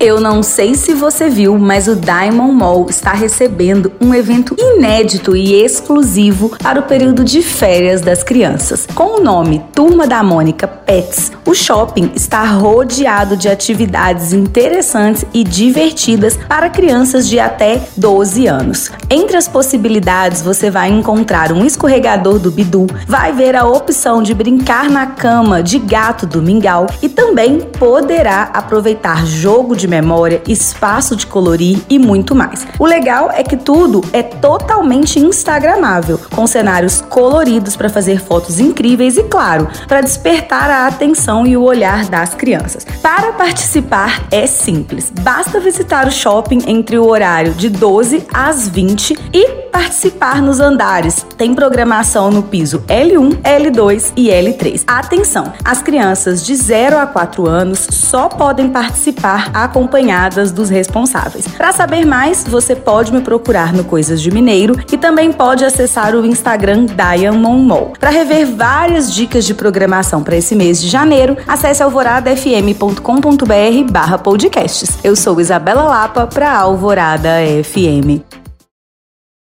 Eu não sei se você viu, mas o Diamond Mall está recebendo um evento inédito e exclusivo para o período de férias das crianças. Com o nome Turma da Mônica Pets, o shopping está rodeado de atividades interessantes e divertidas para crianças de até 12 anos. Entre as possibilidades, você vai encontrar um escorregador do Bidu, vai ver a opção de brincar na cama de gato do Mingau e também poderá aproveitar jogo de memória, espaço de colorir e muito mais. O legal é que tudo é totalmente instagramável, com cenários coloridos para fazer fotos incríveis e, claro, para despertar a atenção e o olhar das crianças. Para participar é simples, basta visitar o shopping entre o horário de 12 às 20 e participar nos andares. Tem programação no piso L1, L2 e L3. Atenção! As crianças de 0 a 4 anos só podem participar acompanhadas dos responsáveis. Para saber mais, você pode me procurar no Coisas de Mineiro e também pode acessar o Instagram Diamond. Para rever várias dicas de programação para esse mês de janeiro, acesse alvoradafm.com.br barra podcasts. Eu sou Isabela Lapa para Alvorada FM.